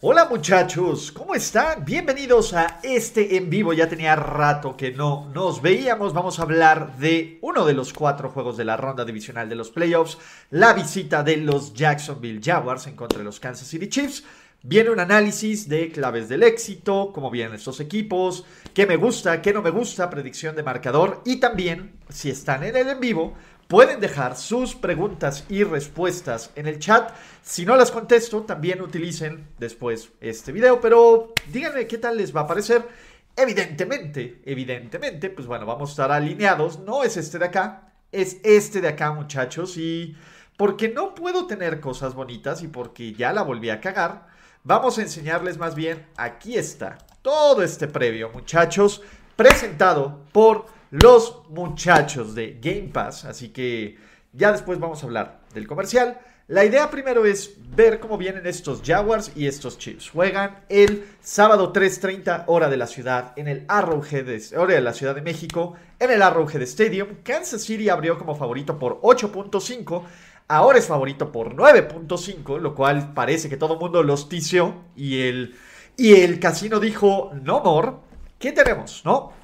Hola muchachos, ¿cómo están? Bienvenidos a este en vivo. Ya tenía rato que no nos veíamos. Vamos a hablar de uno de los cuatro juegos de la ronda divisional de los playoffs, la visita de los Jacksonville Jaguars en contra de los Kansas City Chiefs. Viene un análisis de claves del éxito, cómo vienen estos equipos, qué me gusta, qué no me gusta, predicción de marcador y también, si están en el en vivo, pueden dejar sus preguntas y respuestas en el chat. Si no las contesto, también utilicen después este video, pero díganme qué tal les va a parecer. Evidentemente, evidentemente, pues bueno, vamos a estar alineados. No es este de acá, es este de acá, muchachos. Y porque no puedo tener cosas bonitas y porque ya la volví a cagar, vamos a enseñarles más bien, aquí está, todo este previo, muchachos, presentado por los muchachos de Game Pass. Así que ya después vamos a hablar del comercial. La idea primero es ver cómo vienen estos Jaguars y estos Chiefs. Juegan el sábado 3.30 hora de la ciudad en el Arrowhead, hora de la Ciudad de México, en el Arrowhead Stadium. Kansas City abrió como favorito por 8.5. Ahora es favorito por 9.5, lo cual parece que todo el mundo los tició y el, y el casino dijo no more. ¿Qué tenemos? ¿No?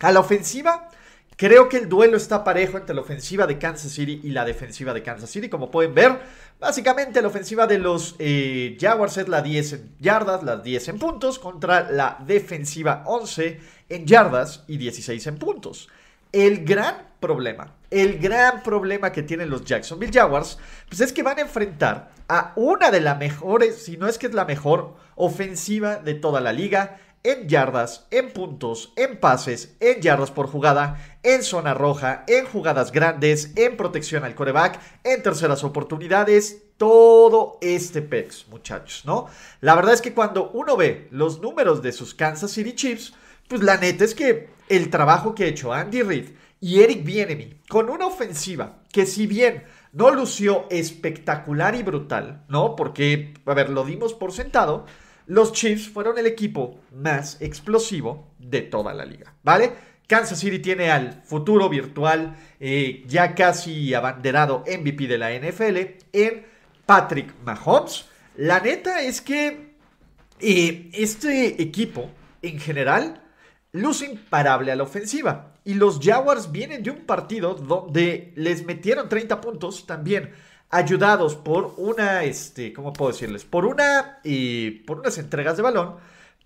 A la ofensiva, creo que el duelo está parejo entre la ofensiva de Kansas City y la defensiva de Kansas City. Como pueden ver, básicamente la ofensiva de los eh, Jaguars es la 10 en yardas, las 10 en puntos, contra la defensiva 11 en yardas y 16 en puntos. El gran problema, el gran problema que tienen los Jacksonville Jaguars, pues es que van a enfrentar a una de las mejores, si no es que es la mejor ofensiva de toda la liga, en yardas, en puntos, en pases, en yardas por jugada, en zona roja, en jugadas grandes, en protección al coreback, en terceras oportunidades, todo este pex, muchachos, ¿no? La verdad es que cuando uno ve los números de sus Kansas City Chiefs, pues la neta es que el trabajo que ha hecho Andy Reid y Eric Bienemy con una ofensiva que si bien no lució espectacular y brutal, ¿no? Porque, a ver, lo dimos por sentado, los Chiefs fueron el equipo más explosivo de toda la liga, ¿vale? Kansas City tiene al futuro virtual, eh, ya casi abanderado MVP de la NFL, en Patrick Mahomes. La neta es que eh, este equipo, en general, luce imparable a la ofensiva. Y los Jaguars vienen de un partido donde les metieron 30 puntos también ayudados por una, este, ¿cómo puedo decirles? Por una, y por unas entregas de balón,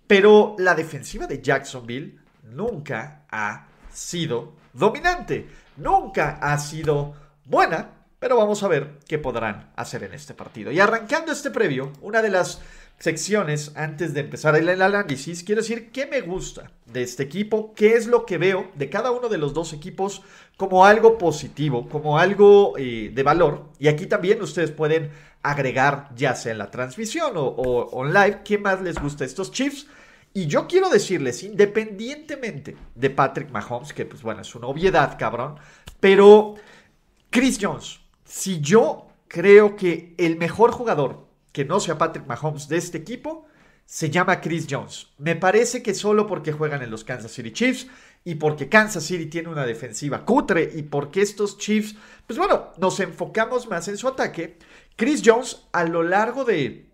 pero la defensiva de Jacksonville nunca ha sido dominante, nunca ha sido buena, pero vamos a ver qué podrán hacer en este partido. Y arrancando este previo, una de las secciones antes de empezar el análisis, quiero decir qué me gusta de este equipo, qué es lo que veo de cada uno de los dos equipos como algo positivo, como algo eh, de valor. Y aquí también ustedes pueden agregar, ya sea en la transmisión o, o, live, qué más les gusta a estos Chiefs. Y yo quiero decirles, independientemente de Patrick Mahomes, que pues bueno, es una obviedad, cabrón, pero Chris Jones, si yo creo que el mejor jugador que no sea Patrick Mahomes de este equipo, se llama Chris Jones. Me parece que solo porque juegan en los Kansas City Chiefs y porque Kansas City tiene una defensiva cutre y porque estos Chiefs, pues bueno, nos enfocamos más en su ataque. Chris Jones a lo largo de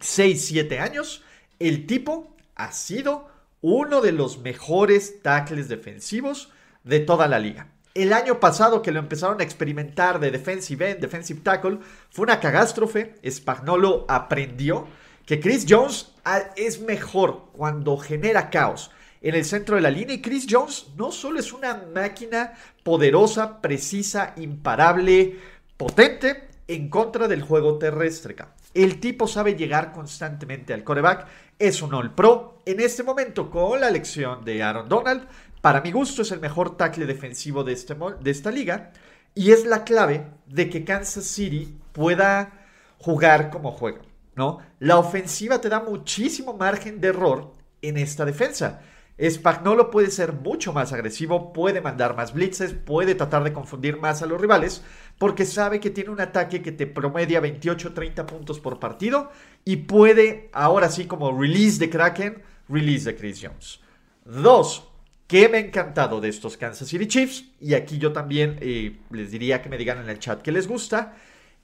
6, 7 años, el tipo ha sido uno de los mejores tackles defensivos de toda la liga. El año pasado que lo empezaron a experimentar de defensive end, defensive tackle, fue una catástrofe. Spagnolo aprendió que Chris Jones ah, es mejor cuando genera caos en el centro de la línea. Y Chris Jones no solo es una máquina poderosa, precisa, imparable, potente en contra del juego terrestre. El tipo sabe llegar constantemente al coreback. Es un All Pro. En este momento, con la elección de Aaron Donald, para mi gusto es el mejor tackle defensivo de, este, de esta liga y es la clave de que Kansas City pueda jugar como juega, ¿no? La ofensiva te da muchísimo margen de error en esta defensa. Spagnolo puede ser mucho más agresivo, puede mandar más blitzes, puede tratar de confundir más a los rivales, porque sabe que tiene un ataque que te promedia 28-30 puntos por partido y puede, ahora sí, como release de Kraken, release de Chris Jones. Dos, que me ha encantado de estos Kansas City Chiefs, y aquí yo también eh, les diría que me digan en el chat que les gusta,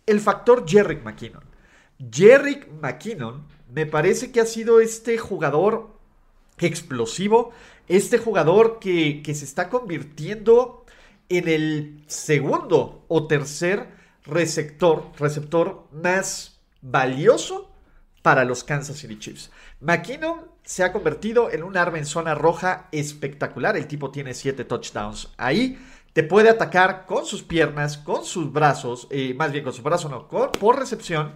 el factor Jerrick McKinnon. Jerrick McKinnon me parece que ha sido este jugador explosivo, este jugador que, se está convirtiendo en el segundo o tercer receptor, receptor más valioso para los Kansas City Chiefs. McKinnon se ha convertido en un arma en zona roja espectacular. El tipo tiene siete touchdowns ahí. Te puede atacar con sus piernas, con sus brazos, eh, más bien con sus brazos, no, por recepción.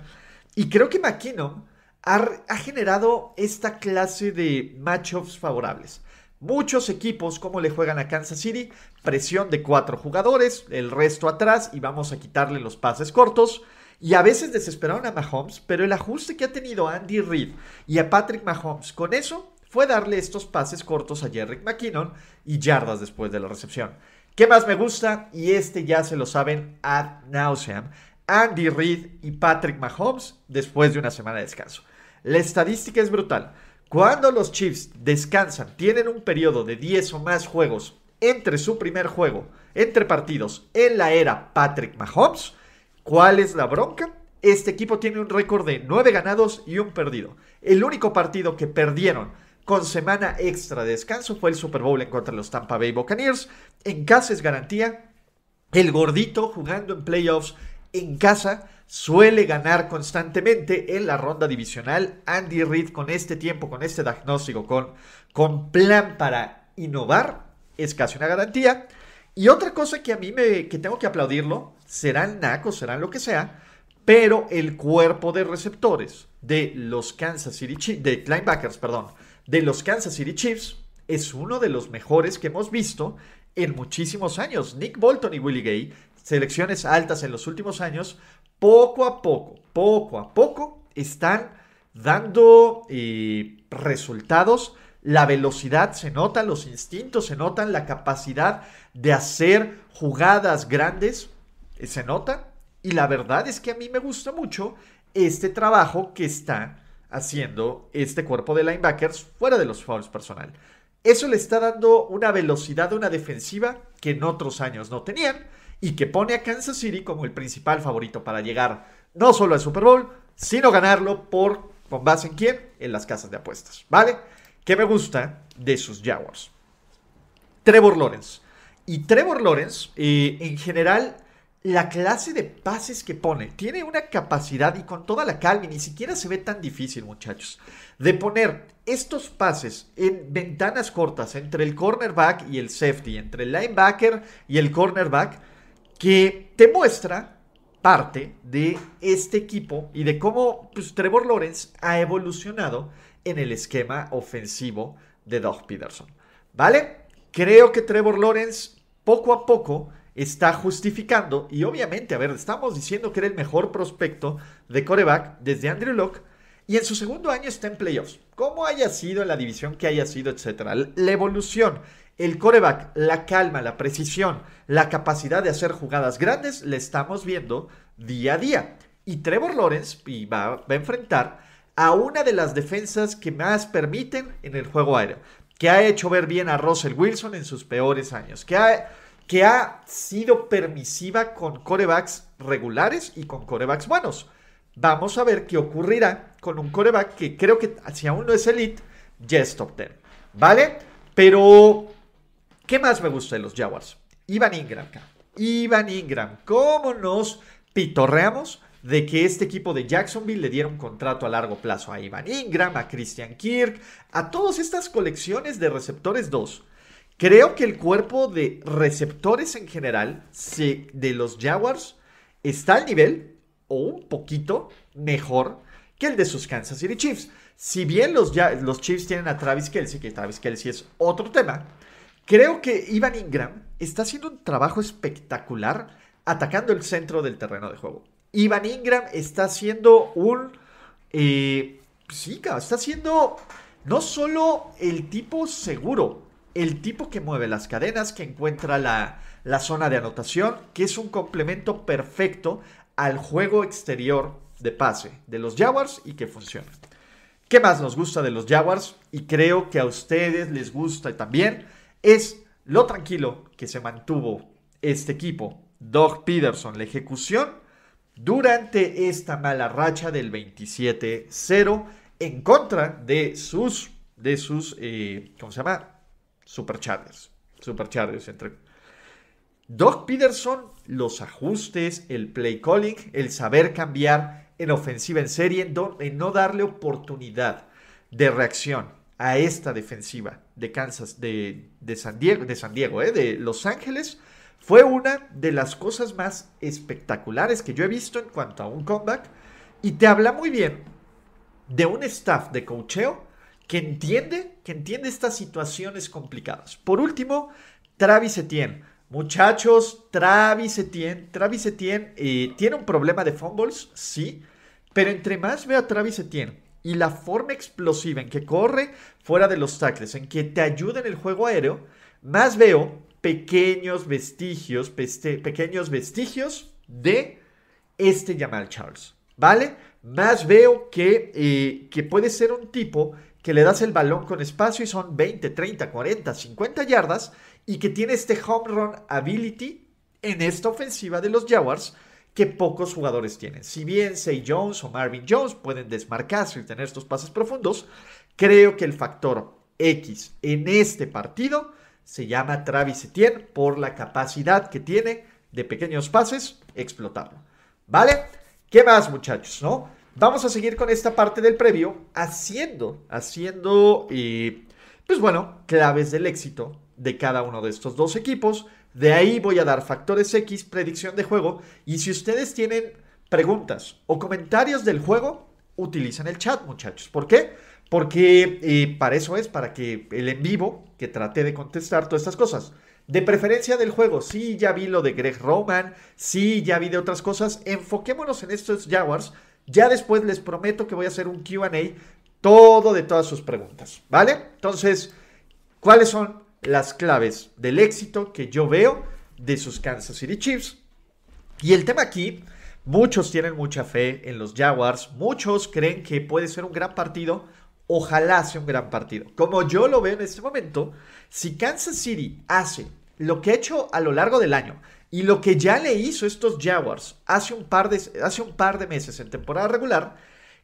Y creo que McKinnon ha, generado esta clase de matchups favorables. Muchos equipos, como le juegan a Kansas City, presión de cuatro jugadores, el resto atrás y vamos a quitarle los pases cortos. Y a veces desesperaron a Mahomes, pero el ajuste que ha tenido Andy Reid y a Patrick Mahomes con eso fue darle estos pases cortos a Jerry McKinnon y yardas después de la recepción. ¿Qué más me gusta? Y este ya se lo saben ad nauseam. Andy Reid y Patrick Mahomes después de una semana de descanso. La estadística es brutal. Cuando los Chiefs descansan, tienen un periodo de 10 o más juegos entre su primer juego, entre partidos, en la era Patrick Mahomes, ¿cuál es la bronca? Este equipo tiene un récord de 9 ganados y un perdido. El único partido que perdieron con semana extra de descanso fue el Super Bowl en contra de los Tampa Bay Buccaneers. En casa es garantía. El gordito jugando en playoffs en casa suele ganar constantemente en la ronda divisional. Andy Reid con este tiempo, con este diagnóstico, con, con plan para innovar, es casi una garantía. Y otra cosa que a mí me que tengo que aplaudirlo, serán nacos, serán lo que sea, pero el cuerpo de receptores de los Kansas City Chiefs, de linebackers, perdón, de los Kansas City Chiefs es uno de los mejores que hemos visto en muchísimos años. Nick Bolton y Willie Gay, selecciones altas en los últimos años, poco a poco, poco a poco, están dando eh, resultados. La velocidad se nota, los instintos se notan, la capacidad de hacer jugadas grandes eh, se nota. Y la verdad es que a mí me gusta mucho este trabajo que está haciendo este cuerpo de linebackers fuera de los fouls personal. Eso le está dando una velocidad a una defensiva que en otros años no tenían y que pone a Kansas City como el principal favorito para llegar no solo al Super Bowl, sino ganarlo por, ¿con base en quién? En las casas de apuestas, ¿vale? ¿Qué me gusta de sus Jaguars? Trevor Lawrence. Y Trevor Lawrence, eh, en general, la clase de pases que pone, tiene una capacidad y con toda la calma, ni siquiera se ve tan difícil, muchachos, de poner estos pases en ventanas cortas entre el cornerback y el safety, entre el linebacker y el cornerback que te muestra parte de este equipo y de cómo pues, Trevor Lawrence ha evolucionado en el esquema ofensivo de Doug Peterson. ¿Vale? Creo que Trevor Lawrence poco a poco está justificando y obviamente, a ver, estamos diciendo que era el mejor prospecto de coreback desde Andrew Locke y en su segundo año está en playoffs. Como haya sido la división que haya sido, etcétera. La evolución el coreback, la calma, la precisión, la capacidad de hacer jugadas grandes, le estamos viendo día a día. Y Trevor Lawrence va a enfrentar a una de las defensas que más permiten en el juego aéreo, que ha hecho ver bien a Russell Wilson en sus peores años, que ha, que ha sido permisiva con corebacks regulares y con corebacks buenos. Vamos a ver qué ocurrirá con un coreback que creo que si aún no es elite, ya es top 10. ¿Vale? Pero ¿Qué más me gusta de los Jaguars? Ivan Ingram. Ivan Ingram. ¿Cómo nos pitorreamos de que este equipo de Jacksonville le diera un contrato a largo plazo a Ivan Ingram, a Christian Kirk, a todas estas colecciones de receptores 2? Creo que el cuerpo de receptores en general de los Jaguars está al nivel o un poquito mejor que el de sus Kansas City Chiefs. Si bien los, los Chiefs tienen a Travis Kelsey, que Travis Kelsey es otro tema, Creo que Ivan Ingram está haciendo un trabajo espectacular atacando el centro del terreno de juego. Ivan Ingram está siendo un... Eh, sí, está siendo no solo el tipo seguro, el tipo que mueve las cadenas, que encuentra la, la zona de anotación, que es un complemento perfecto al juego exterior de pase de los Jaguars y que funciona. ¿Qué más nos gusta de los Jaguars? Y creo que a ustedes les gusta también. Es lo tranquilo que se mantuvo este equipo. Doug Peterson, la ejecución durante esta mala racha del 27-0 en contra de sus, de sus, eh, ¿cómo se llama? Superchargers. Superchargers entre... Doug Peterson, los ajustes, el play calling, el saber cambiar en ofensiva en serie, en, no darle oportunidad de reacción a esta defensiva de Kansas, de, San Diego, de San Diego, ¿eh? de Los Ángeles, fue una de las cosas más espectaculares que yo he visto en cuanto a un comeback. Y te habla muy bien de un staff de cocheo que entiende, que entiende estas situaciones complicadas. Por último, Travis Etienne Muchachos, Travis Etienne, Travis Etienne eh, tiene un problema de fumbles, sí, pero entre más veo a Travis Etienne y la forma explosiva en que corre fuera de los tackles, en que te ayuda en el juego aéreo, más veo pequeños vestigios, pequeños vestigios de este Jamal Charles, ¿vale? Más veo que, eh, que puede ser un tipo que le das el balón con espacio y son 20, 30, 40, 50 yardas y que tiene este home run ability en esta ofensiva de los Jaguars que pocos jugadores tienen. Si bien Say Jones o Marvin Jones pueden desmarcarse y tener estos pases profundos, creo que el factor X en este partido se llama Travis Etienne por la capacidad que tiene de pequeños pases explotarlo. ¿Vale? ¿Qué más, muchachos? ¿No? Vamos a seguir con esta parte del previo haciendo, haciendo, eh, pues bueno, claves del éxito de cada uno de estos dos equipos. De ahí voy a dar factores X, predicción de juego. Y si ustedes tienen preguntas o comentarios del juego, utilicen el chat, muchachos. ¿Por qué? Porque eh, para eso es, para que el en vivo, que trate de contestar todas estas cosas. De preferencia del juego, sí, ya vi lo de Greg Roman, sí, ya vi de otras cosas. Enfoquémonos en estos Jaguars. Ya después les prometo que voy a hacer un QA todo de todas sus preguntas, ¿vale? Entonces, ¿cuáles son las claves del éxito que yo veo de sus Kansas City Chiefs. Y el tema aquí, muchos tienen mucha fe en los Jaguars, muchos creen que puede ser un gran partido, ojalá sea un gran partido. Como yo lo veo en este momento, si Kansas City hace lo que ha hecho a lo largo del año y lo que ya le hizo estos Jaguars hace un par de, meses en temporada regular,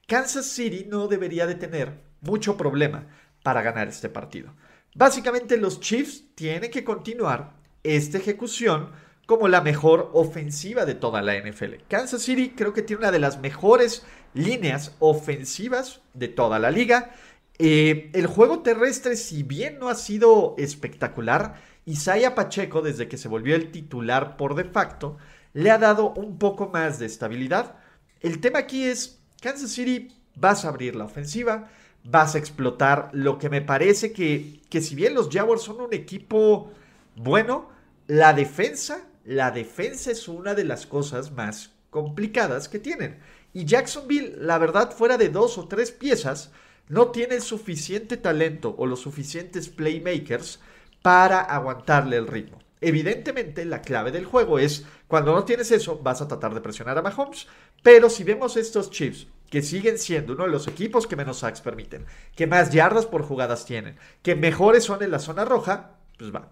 Kansas City no debería de tener mucho problema para ganar este partido. Básicamente los Chiefs tienen que continuar esta ejecución como la mejor ofensiva de toda la NFL. Kansas City creo que tiene una de las mejores líneas ofensivas de toda la liga. Eh, el juego terrestre, si bien no ha sido espectacular, Isaiah Pacheco, desde que se volvió el titular por de facto, le ha dado un poco más de estabilidad. El tema aquí es, Kansas City vas a abrir la ofensiva, vas a explotar. Lo que me parece que, que si bien los Jaguars son un equipo bueno, la defensa, la defensa es una de las cosas más complicadas que tienen. Y Jacksonville, la verdad, fuera de dos o tres piezas, no tiene el suficiente talento o los suficientes playmakers para aguantarle el ritmo. Evidentemente, la clave del juego es cuando no tienes eso, vas a tratar de presionar a Mahomes. Pero si vemos estos Chiefs que siguen siendo uno de los equipos que menos sacks permiten, que más yardas por jugadas tienen, que mejores son en la zona roja, pues va.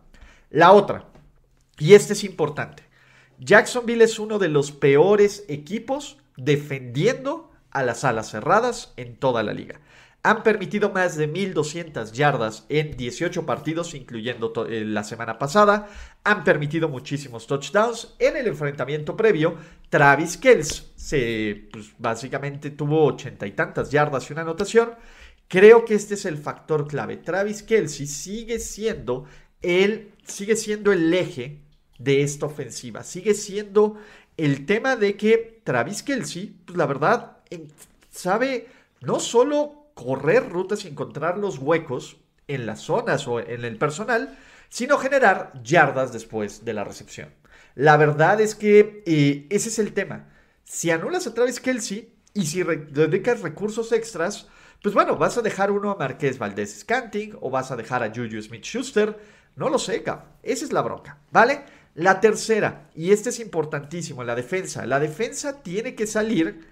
La otra, y este es importante, Jacksonville es uno de los peores equipos defendiendo a las alas cerradas en toda la liga. Han permitido más de 1.200 yardas en 18 partidos, incluyendo eh, la semana pasada. Han permitido muchísimos touchdowns. En el enfrentamiento previo, Travis Kells se, pues, básicamente tuvo ochenta y tantas yardas y una anotación. Creo que este es el factor clave. Travis Kelsey sigue siendo el, sigue siendo el eje de esta ofensiva. Sigue siendo el tema de que Travis Kelsey, pues la verdad, sabe no solo correr rutas y encontrar los huecos en las zonas o en el personal, sino generar yardas después de la recepción. La verdad es que eh, ese es el tema. Si anulas a Travis Kelsey y si dedicas recursos extras, pues bueno, vas a dejar uno a Marqués Valdés Scanting o vas a dejar a Juju Smith Schuster. No lo sé, Esa es la bronca, ¿vale? La tercera, y este es importantísimo, la defensa. La defensa tiene que salir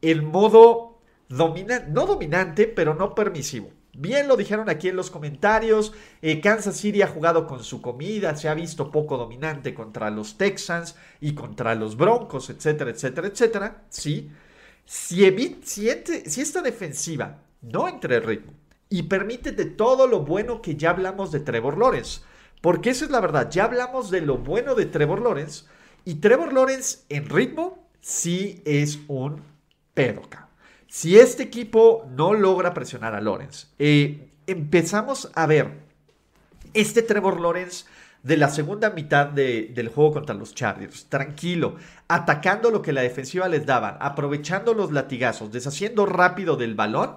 en modo dominante, no dominante, pero no permisivo. Bien lo dijeron aquí en los comentarios, eh, Kansas City ha jugado con su comida, se ha visto poco dominante contra los Texans y contra los Broncos, etcétera, etcétera, etcétera. Sí, si, si, esta defensiva no entra en ritmo y permite de todo lo bueno que ya hablamos de Trevor Lawrence, porque eso es la verdad, ya hablamos de lo bueno de Trevor Lawrence y Trevor Lawrence en ritmo sí es un pedo, si este equipo no logra presionar a Lawrence, eh, empezamos a ver este Trevor Lawrence de la segunda mitad del juego contra los Chargers, tranquilo, atacando lo que la defensiva les daban, aprovechando los latigazos, deshaciendo rápido del balón,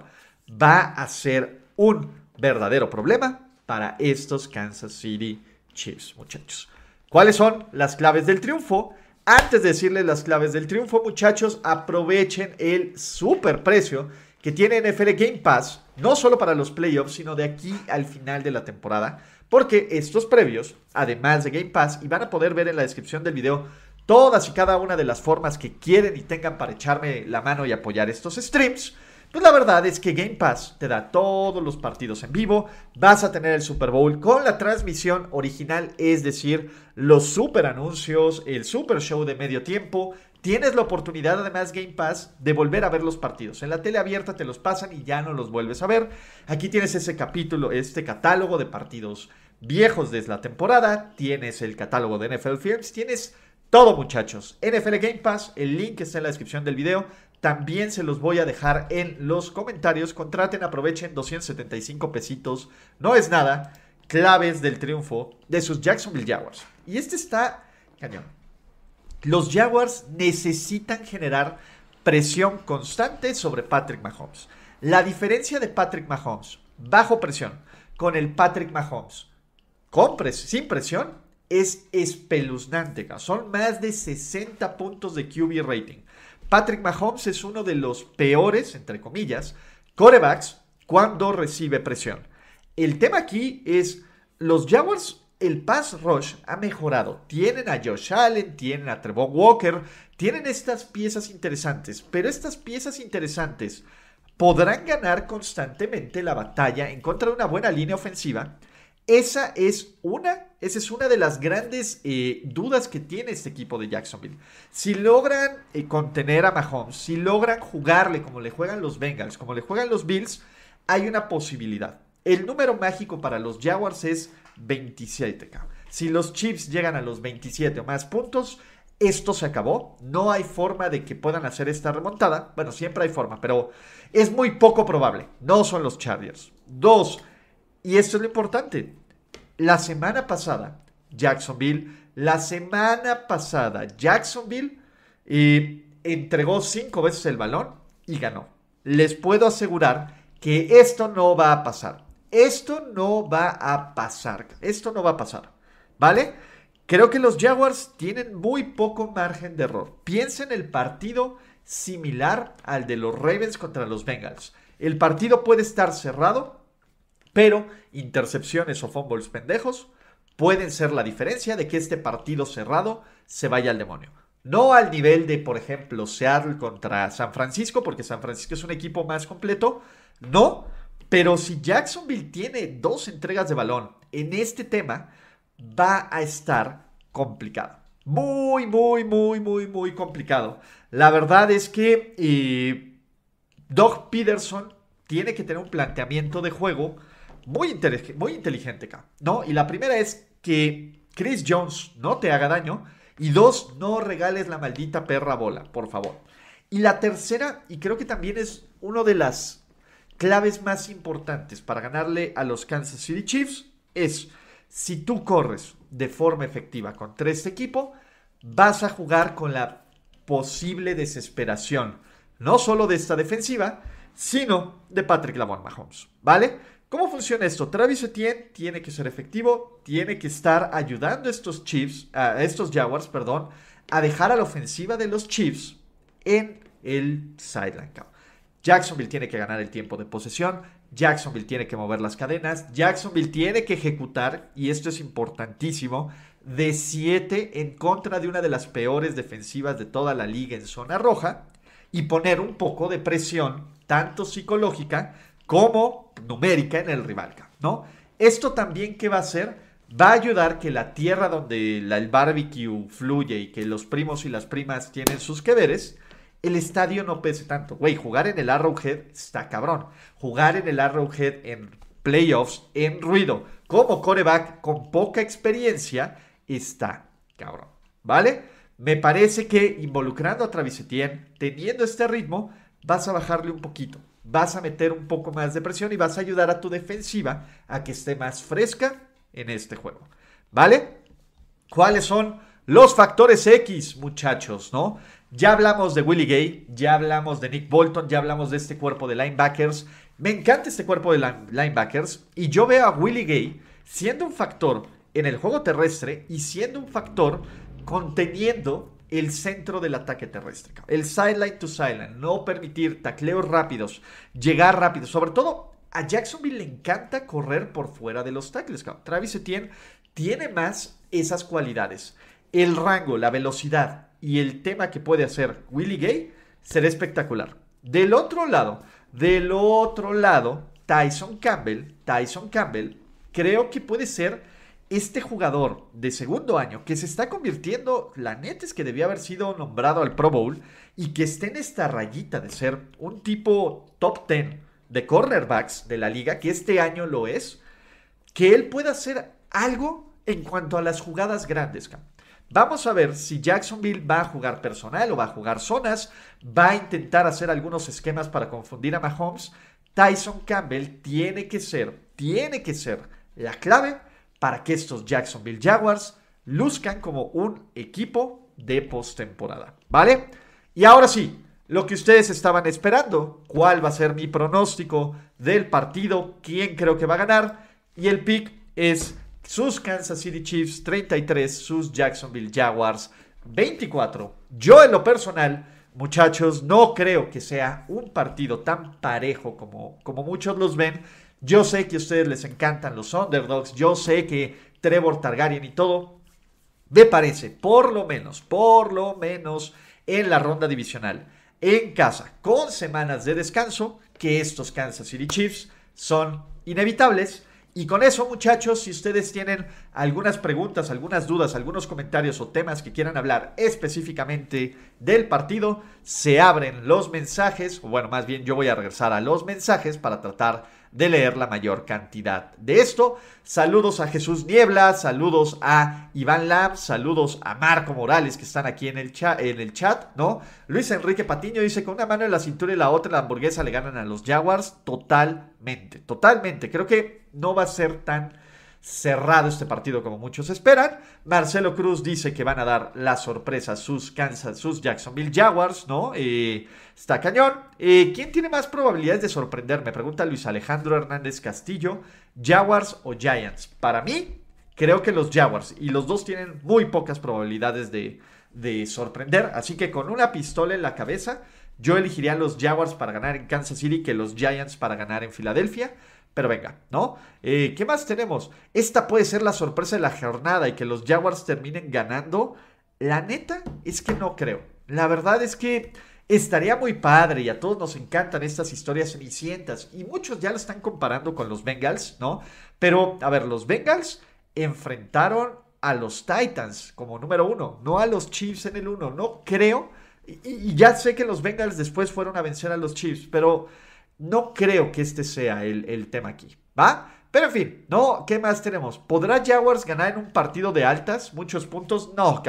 va a ser un verdadero problema para estos Kansas City Chiefs, muchachos. ¿Cuáles son las claves del triunfo? Antes de decirles las claves del triunfo, muchachos, aprovechen el super precio que tiene NFL Game Pass, no solo para los playoffs, sino de aquí al final de la temporada, porque estos previos, además de Game Pass, y van a poder ver en la descripción del video todas y cada una de las formas que quieren y tengan para echarme la mano y apoyar estos streams, pues la verdad es que Game Pass te da todos los partidos en vivo, vas a tener el Super Bowl con la transmisión original, es decir, los super anuncios, el super show de medio tiempo. Tienes la oportunidad, además, Game Pass, de volver a ver los partidos. En la tele abierta te los pasan y ya no los vuelves a ver. Aquí tienes ese capítulo, este catálogo de partidos viejos desde la temporada. Tienes el catálogo de NFL Films. Tienes todo, muchachos. NFL Game Pass, el link está en la descripción del video. También se los voy a dejar en los comentarios. Contraten, aprovechen 275 pesitos. No es nada. Claves del triunfo de sus Jacksonville Jaguars. Y este está cañón. Los Jaguars necesitan generar presión constante sobre Patrick Mahomes. La diferencia de Patrick Mahomes bajo presión con el Patrick Mahomes con sin presión es espeluznante. Son más de 60 puntos de QB rating. Patrick Mahomes es uno de los peores, entre comillas, corebacks cuando recibe presión. El tema aquí es, los Jaguars, el pass rush ha mejorado. Tienen a Josh Allen, tienen a Trevor Walker, tienen estas piezas interesantes, pero estas piezas interesantes podrán ganar constantemente la batalla en contra de una buena línea ofensiva esa es una, esa es una de las grandes eh, dudas que tiene este equipo de Jacksonville. Si logran eh, contener a Mahomes, si logran jugarle como le juegan los Bengals, como le juegan los Bills, hay una posibilidad. El número mágico para los Jaguars es 27. Si los Chiefs llegan a los 27 o más puntos, esto se acabó. No hay forma de que puedan hacer esta remontada. Bueno, siempre hay forma, pero es muy poco probable. No son los Chargers. Dos, y esto es lo importante. La semana pasada, Jacksonville, la semana pasada, Jacksonville eh, entregó cinco veces el balón y ganó. Les puedo asegurar que esto no va a pasar. Esto no va a pasar. Esto no va a pasar. ¿Vale? Creo que los Jaguars tienen muy poco margen de error. Piensen el partido similar al de los Ravens contra los Bengals. El partido puede estar cerrado, pero intercepciones o fumbles pendejos pueden ser la diferencia de que este partido cerrado se vaya al demonio. No al nivel de, por ejemplo, Seattle contra San Francisco, porque San Francisco es un equipo más completo. No, pero si Jacksonville tiene dos entregas de balón en este tema, va a estar complicado. Muy, muy, muy, muy, muy complicado. La verdad es que eh, Doug Peterson tiene que tener un planteamiento de juego muy, muy inteligente, ¿no? Y la primera es que Chris Jones no te haga daño. Y dos, no regales la maldita perra bola, por favor. Y la tercera, y creo que también es una de las claves más importantes para ganarle a los Kansas City Chiefs, es si tú corres de forma efectiva contra este equipo, vas a jugar con la posible desesperación, no solo de esta defensiva, sino de Patrick Lamont Mahomes, ¿vale? ¿Cómo funciona esto? Travis Etienne tiene que ser efectivo, tiene que estar ayudando a estos Chiefs, a estos Jaguars, perdón, a dejar a la ofensiva de los Chiefs en el sideline. Jacksonville tiene que ganar el tiempo de posesión, Jacksonville tiene que mover las cadenas, Jacksonville tiene que ejecutar, y esto es importantísimo, de 7 en contra de una de las peores defensivas de toda la liga en zona roja y poner un poco de presión, tanto psicológica como numérica en el rival, ¿no? Esto también, ¿qué va a hacer? Va a ayudar que la tierra donde el barbecue fluye y que los primos y las primas tienen sus que el estadio no pese tanto. Güey, jugar en el Arrowhead está cabrón. Jugar en el Arrowhead en playoffs, en ruido, como coreback con poca experiencia, está cabrón. ¿Vale? Me parece que involucrando a Travis Etienne, teniendo este ritmo, vas a bajarle un poquito. Vas a meter un poco más de presión y vas a ayudar a tu defensiva a que esté más fresca en este juego. ¿Vale? ¿Cuáles son los factores X, muchachos? ¿No? Ya hablamos de Willie Gay, ya hablamos de Nick Bolton, ya hablamos de este cuerpo de linebackers. Me encanta este cuerpo de linebackers y yo veo a Willie Gay siendo un factor en el juego terrestre y siendo un factor conteniendo el centro del ataque terrestre. El sideline to sideline, no permitir tacleos rápidos, llegar rápido. Sobre todo, a Jacksonville le encanta correr por fuera de los tackles. Travis Etienne tiene más esas cualidades. El rango, la velocidad y el tema que puede hacer Willie Gay será espectacular. Del otro lado, del otro lado, Tyson Campbell, Tyson Campbell, creo que puede ser este jugador de segundo año que se está convirtiendo, la neta es que debía haber sido nombrado al Pro Bowl y que esté en esta rayita de ser un tipo top 10 de cornerbacks de la liga, que este año lo es, que él pueda hacer algo en cuanto a las jugadas grandes. Vamos a ver si Jacksonville va a jugar personal o va a jugar zonas, va a intentar hacer algunos esquemas para confundir a Mahomes. Tyson Campbell tiene que ser, tiene que ser la clave para que estos Jacksonville Jaguars luzcan como un equipo de postemporada. ¿Vale? Y ahora sí, lo que ustedes estaban esperando, cuál va a ser mi pronóstico del partido, quién creo que va a ganar. Y el pick es sus Kansas City Chiefs 33, sus Jacksonville Jaguars 24. Yo en lo personal, muchachos, no creo que sea un partido tan parejo como, como muchos los ven. Yo sé que a ustedes les encantan los underdogs, yo sé que Trevor Targaryen y todo. Me parece, por lo menos, por lo menos en la ronda divisional, en casa, con semanas de descanso, que estos Kansas City Chiefs son inevitables. Y con eso, muchachos, si ustedes tienen algunas preguntas, algunas dudas, algunos comentarios o temas que quieran hablar específicamente del partido, se abren los mensajes, o bueno, más bien yo voy a regresar a los mensajes para tratar de leer la mayor cantidad de esto. Saludos a Jesús Niebla, saludos a Iván Lam, saludos a Marco Morales que están aquí en el, chat, en el chat, ¿no? Luis Enrique Patiño dice, con una mano en la cintura y la otra la hamburguesa le ganan a los Jaguars. Totalmente, totalmente. Creo que no va a ser tan cerrado este partido como muchos esperan. Marcelo Cruz dice que van a dar la sorpresa sus Kansas, sus Jacksonville Jaguars, ¿no? Eh, está cañón. Eh, ¿Quién tiene más probabilidades de sorprender? Me pregunta Luis Alejandro Hernández Castillo. ¿Jaguars o Giants? Para mí, creo que los Jaguars. Y los dos tienen muy pocas probabilidades de, de sorprender. Así que con una pistola en la cabeza, yo elegiría a los Jaguars para ganar en Kansas City que los Giants para ganar en Filadelfia. Pero venga, ¿no? Eh, ¿Qué más tenemos? Esta puede ser la sorpresa de la jornada y que los Jaguars terminen ganando. La neta es que no creo. La verdad es que estaría muy padre y a todos nos encantan estas historias cenicientas y muchos ya lo están comparando con los Bengals, ¿no? Pero, a ver, los Bengals enfrentaron a los Titans como número uno, no a los Chiefs en el uno. No creo. Y, y ya sé que los Bengals después fueron a vencer a los Chiefs, pero no creo que este sea el, tema aquí, ¿va? Pero en fin, ¿no? ¿Qué más tenemos? ¿Podrá Jaguars ganar en un partido de altas? Muchos puntos. No,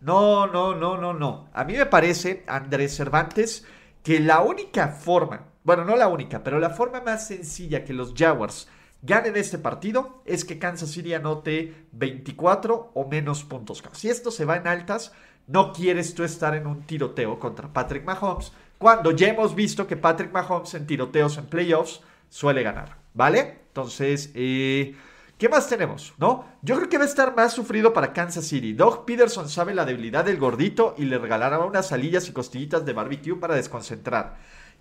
no, no, no, no, no. A mí me parece, Andrés Cervantes, que la única forma, bueno, no la única, pero la forma más sencilla que los Jaguars ganen este partido es que Kansas City anote 24 o menos puntos. Si esto se va en altas, no quieres tú estar en un tiroteo contra Patrick Mahomes cuando ya hemos visto que Patrick Mahomes en tiroteos en playoffs suele ganar, ¿vale? Entonces, eh, ¿Qué más tenemos? ¿No? Yo creo que va a estar más sufrido para Kansas City. Doug Peterson sabe la debilidad del gordito y le regalará unas salillas y costillitas de barbecue para desconcentrar.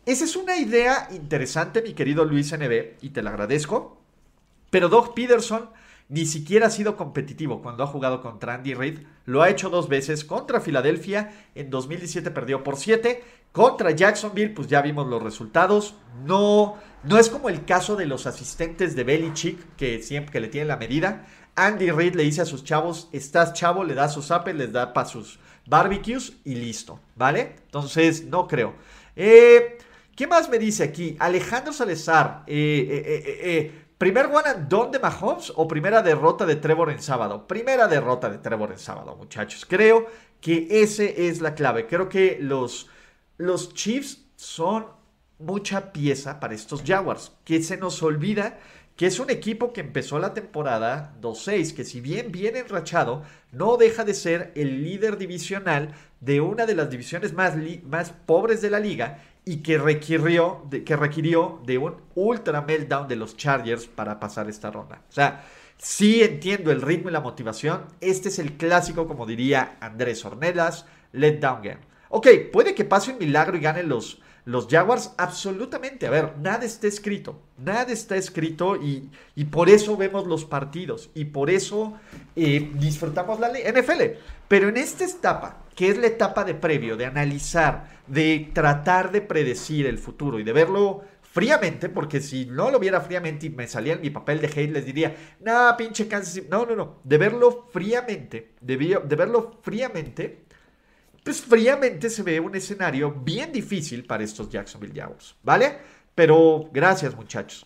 Esa es una idea interesante, mi querido Luis NB, y te la agradezco. Pero Doug Peterson ni siquiera ha sido competitivo cuando ha jugado contra Andy Reid. Lo ha hecho dos veces contra Filadelfia. En 2017 perdió por 7. Contra Jacksonville, pues ya vimos los resultados. No, no es como el caso de los asistentes de Belichick, que siempre que le tienen la medida. Andy Reid le dice a sus chavos, estás chavo, le da sus apes, les da para sus barbecues y listo, ¿vale? Entonces, no creo. Eh, ¿Qué más me dice aquí? Alejandro Salazar, eh, eh, ¿Primer one de Mahomes o primera derrota de Trevor en sábado? Primera derrota de Trevor en sábado, muchachos. Creo que ese es la clave. Creo que los, los Chiefs son mucha pieza para estos Jaguars. Que se nos olvida que es un equipo que empezó la temporada 2-6, que si bien viene enrachado, no deja de ser el líder divisional de una de las divisiones más, más pobres de la liga y que requirió, de, que requirió de un ultra meltdown de los Chargers para pasar esta ronda. O sea, sí entiendo el ritmo y la motivación. Este es el clásico, como diría Andrés Ornelas, let down game. Ok, puede que pase un milagro y ganen los, los Jaguars, absolutamente. A ver, nada está escrito. Nada está escrito y, y por eso vemos los partidos y por eso eh, disfrutamos la NFL. Pero en esta etapa, que es la etapa de previo, de analizar, de tratar de predecir el futuro y de verlo fríamente, porque si no lo viera fríamente y me salía en mi papel de hate, les diría, no, pinche Kansas No, no, no. De verlo fríamente, de, de verlo fríamente, pues fríamente se ve un escenario bien difícil para estos Jacksonville Jaguars, ¿vale? Pero gracias, muchachos.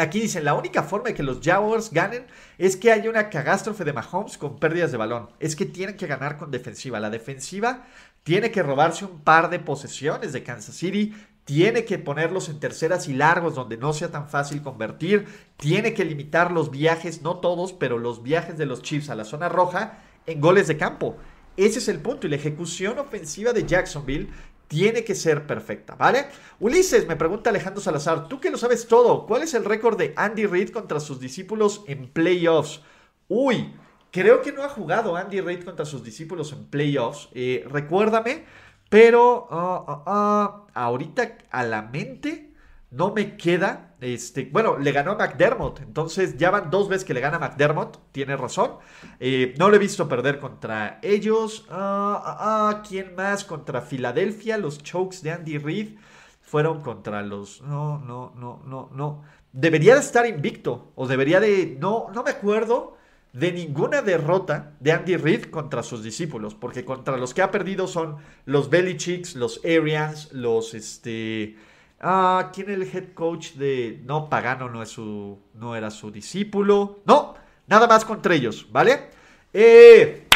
Aquí dicen, la única forma de que los Jaguars ganen es que haya una catástrofe de Mahomes con pérdidas de balón. Es que tienen que ganar con defensiva. La defensiva tiene que robarse un par de posesiones de Kansas City. Tiene que ponerlos en terceras y largos donde no sea tan fácil convertir. Tiene que limitar los viajes, no todos, pero los viajes de los Chiefs a la zona roja en goles de campo. Ese es el punto. Y la ejecución ofensiva de Jacksonville tiene que ser perfecta, ¿vale? Ulises, me pregunta Alejandro Salazar, tú que lo sabes todo, ¿cuál es el récord de Andy Reid contra sus discípulos en playoffs? Uy, creo que no ha jugado Andy Reid contra sus discípulos en playoffs. Eh, recuérdame, pero ah, ah, ah, ahorita a la mente no me queda este, bueno, le ganó a McDermott, entonces ya van dos veces que le gana a McDermott, tiene razón. Eh, no lo he visto perder contra ellos. Ah, ¿Quién más? Contra Filadelfia, los chokes de Andy Reid fueron contra los... No, no, no, no, no. Debería de estar invicto, o debería de... No, no me acuerdo de ninguna derrota de Andy Reid contra sus discípulos, porque contra los que ha perdido son los Belichicks, los Arians, los este Ah, ¿quién es el head coach de.? No, Pagano no, es su, no era su discípulo. No, nada más contra ellos, ¿vale? Eh,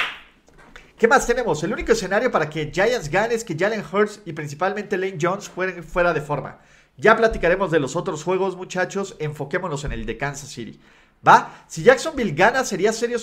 ¿Qué más tenemos? El único escenario para que Giants gane es que Jalen Hurts y principalmente Lane Jones fueran fuera de forma. Ya platicaremos de los otros juegos, muchachos. Enfoquémonos en el de Kansas City. ¿Va? Si Jacksonville gana, sería serio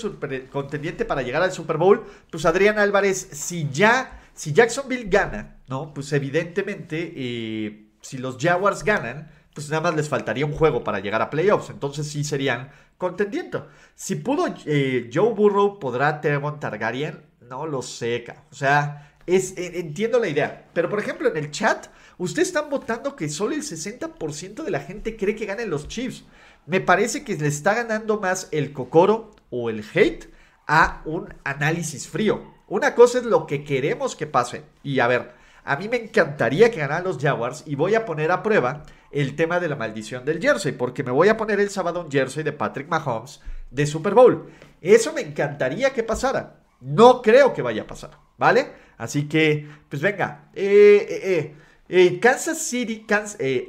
contendiente para llegar al Super Bowl. Pues Adrián Álvarez, si ya, si Jacksonville gana, ¿no? Pues evidentemente eh, si los Jaguars ganan, pues nada más les faltaría un juego para llegar a playoffs. Entonces sí serían contendiendo. Si pudo eh, Joe Burrow, ¿podrá Tevon Targaryen? No lo sé, o sea, es, entiendo la idea. Pero por ejemplo, en el chat, ustedes están votando que solo el 60% de la gente cree que ganen los Chiefs. Me parece que le está ganando más el cocoro o el hate a un análisis frío. Una cosa es lo que queremos que pase. Y a ver, a mí me encantaría que ganaran los Jaguars y voy a poner a prueba el tema de la maldición del jersey, porque me voy a poner el sábado un jersey de Patrick Mahomes de Super Bowl. Eso me encantaría que pasara. No creo que vaya a pasar, ¿vale? Así que, pues venga. Eh, eh, eh, Kansas City,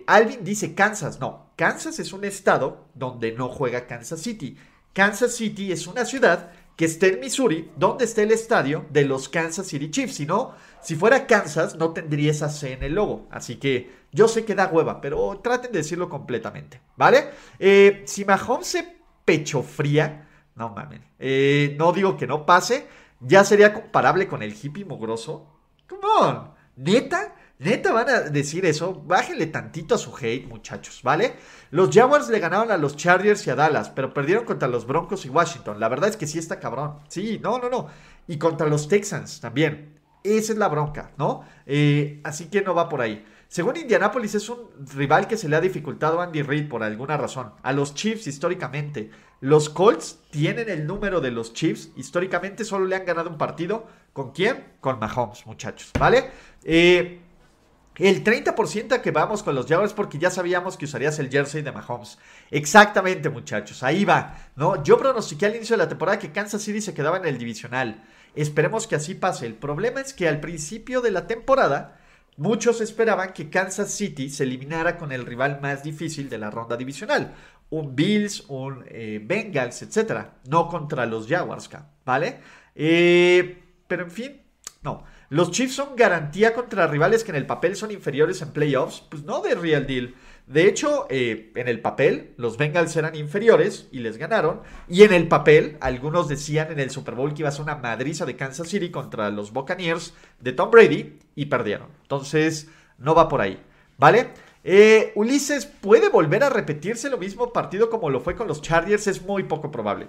Alvin dice Kansas. No, Kansas es un estado donde no juega Kansas City. Kansas City es una ciudad que está en Missouri, donde está el estadio de los Kansas City Chiefs. Si no, si fuera Kansas, no tendría esa C en el logo. Así que yo sé que da hueva, pero traten de decirlo completamente, ¿vale? Eh, si Mahomes se pecho fría, no mames, eh, no digo que no pase, ya sería comparable con el hippie mugroso. Come on, neta, Neta van a decir eso, bájenle tantito a su hate, muchachos, ¿vale? Los Jaguars le ganaron a los Chargers y a Dallas, pero perdieron contra los Broncos y Washington. La verdad es que sí está cabrón. Sí, no, no, no. Y contra los Texans también. Esa es la bronca, ¿no? Eh, así que no va por ahí. Según Indianapolis es un rival que se le ha dificultado a Andy Reid por alguna razón. A los Chiefs históricamente. Los Colts tienen el número de los Chiefs. Históricamente solo le han ganado un partido. ¿Con quién? Con Mahomes, muchachos, ¿vale? Eh, el 30% que vamos con los Jaguars porque ya sabíamos que usarías el jersey de Mahomes. Exactamente, muchachos. Ahí va. ¿no? Yo pronostiqué al inicio de la temporada que Kansas City se quedaba en el divisional. Esperemos que así pase. El problema es que al principio de la temporada, muchos esperaban que Kansas City se eliminara con el rival más difícil de la ronda divisional. Un Bills, un eh, Bengals, etc. No contra los Jaguars, ¿vale? Eh, pero en fin, no. Los Chiefs son garantía contra rivales que en el papel son inferiores en playoffs. Pues no de real deal. De hecho, eh, en el papel, los Bengals eran inferiores y les ganaron. Y en el papel, algunos decían en el Super Bowl que iba a ser una madriza de Kansas City contra los Buccaneers de Tom Brady y perdieron. Entonces, no va por ahí. ¿Vale? Eh, Ulises, ¿puede volver a repetirse lo mismo partido como lo fue con los Chargers? Es muy poco probable,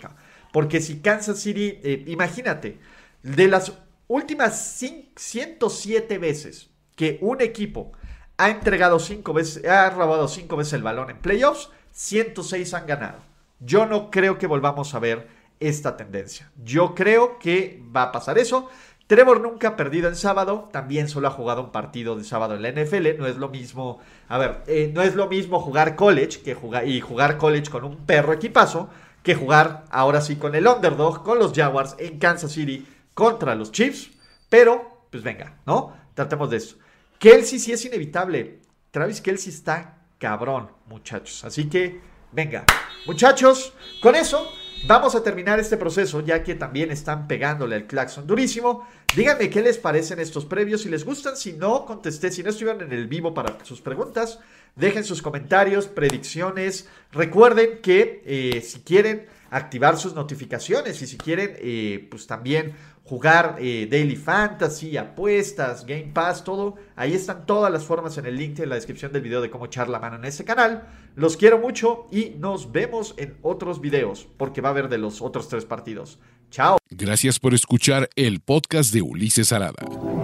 porque si Kansas City, eh, imagínate, de las últimas 107 veces que un equipo ha entregado 5 veces, ha robado 5 veces el balón en playoffs, 106 han ganado. Yo no creo que volvamos a ver esta tendencia. Yo creo que va a pasar eso. Trevor nunca ha perdido en sábado, también solo ha jugado un partido de sábado en la NFL, no es lo mismo, a ver, eh, no es lo mismo jugar college que jugar, y jugar college con un perro equipazo que jugar ahora sí con el underdog, con los Jaguars en Kansas City contra los Chiefs, pero pues venga, ¿no? Tratemos de eso. Kelsey sí es inevitable. Travis Kelsey está cabrón, muchachos. Así que, venga, muchachos, con eso vamos a terminar este proceso, ya que también están pegándole al claxon durísimo. Díganme qué les parecen estos previos, si les gustan, si no, contesté, si no estuvieron en el vivo para sus preguntas, dejen sus comentarios, predicciones. Recuerden que eh, si quieren activar sus notificaciones y si quieren, eh, pues también jugar eh, Daily Fantasy, apuestas, Game Pass, todo. Ahí están todas las formas en el link en la descripción del video de cómo echar la mano en este canal. Los quiero mucho y nos vemos en otros videos porque va a haber de los otros tres partidos. Chao. Gracias por escuchar el podcast de Ulises Arada.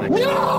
No!